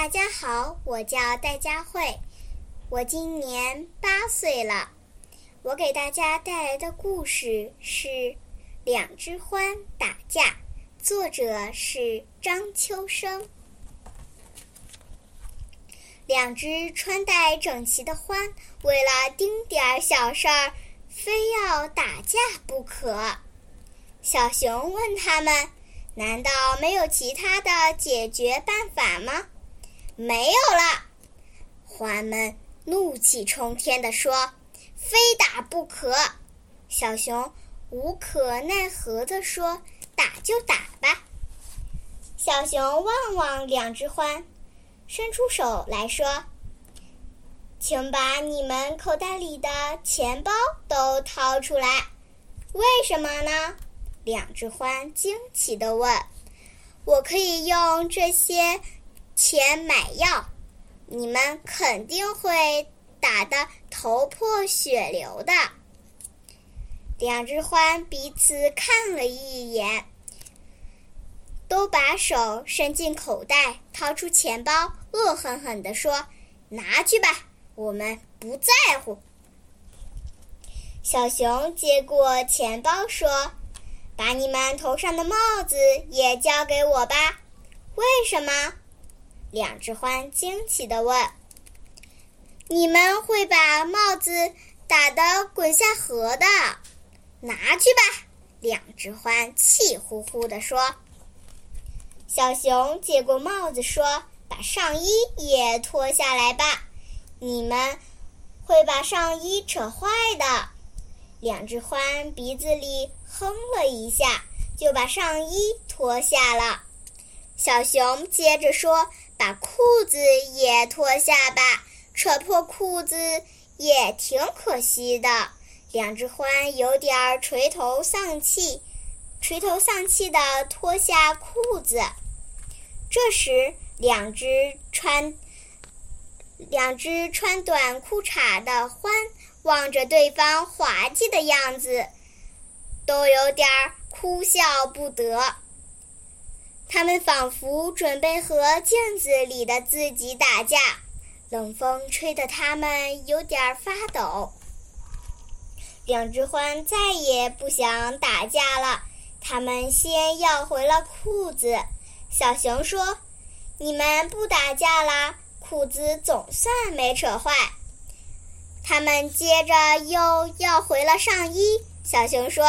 大家好，我叫戴佳慧，我今年八岁了。我给大家带来的故事是《两只獾打架》，作者是张秋生。两只穿戴整齐的獾，为了丁点儿小事儿，非要打架不可。小熊问他们。难道没有其他的解决办法吗？没有了，獾们怒气冲天地说：“非打不可！”小熊无可奈何地说：“打就打吧。”小熊望望两只獾，伸出手来说：“请把你们口袋里的钱包都掏出来。”为什么呢？两只獾惊奇地问：“我可以用这些钱买药，你们肯定会打得头破血流的。”两只獾彼此看了一眼，都把手伸进口袋，掏出钱包，恶狠狠地说：“拿去吧，我们不在乎。”小熊接过钱包说。把你们头上的帽子也交给我吧。为什么？两只獾惊奇地问。你们会把帽子打得滚下河的。拿去吧。两只獾气呼呼地说。小熊接过帽子说：“把上衣也脱下来吧。你们会把上衣扯坏的。”两只獾鼻子里哼了一下，就把上衣脱下了。小熊接着说：“把裤子也脱下吧，扯破裤子也挺可惜的。”两只獾有点垂头丧气，垂头丧气地脱下裤子。这时，两只穿两只穿短裤衩的獾。望着对方滑稽的样子，都有点哭笑不得。他们仿佛准备和镜子里的自己打架，冷风吹得他们有点发抖。两只獾再也不想打架了，他们先要回了裤子。小熊说：“你们不打架啦，裤子总算没扯坏。”他们接着又要回了上衣。小熊说：“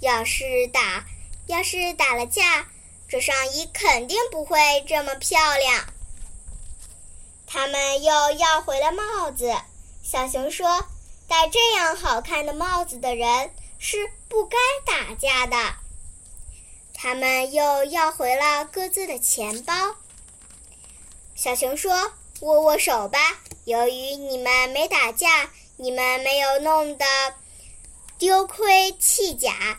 要是打，要是打了架，这上衣肯定不会这么漂亮。”他们又要回了帽子。小熊说：“戴这样好看的帽子的人是不该打架的。”他们又要回了各自的钱包。小熊说：“握握手吧。”由于你们没打架，你们没有弄得丢盔弃甲、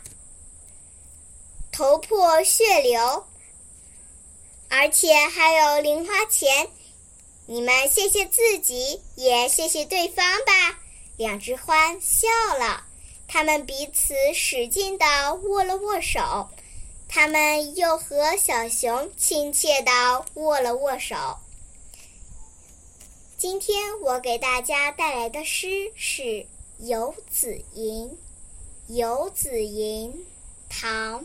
头破血流，而且还有零花钱，你们谢谢自己，也谢谢对方吧。两只獾笑了，他们彼此使劲地握了握手，他们又和小熊亲切地握了握手。今天我给大家带来的诗是《游子吟》。《游子吟》唐·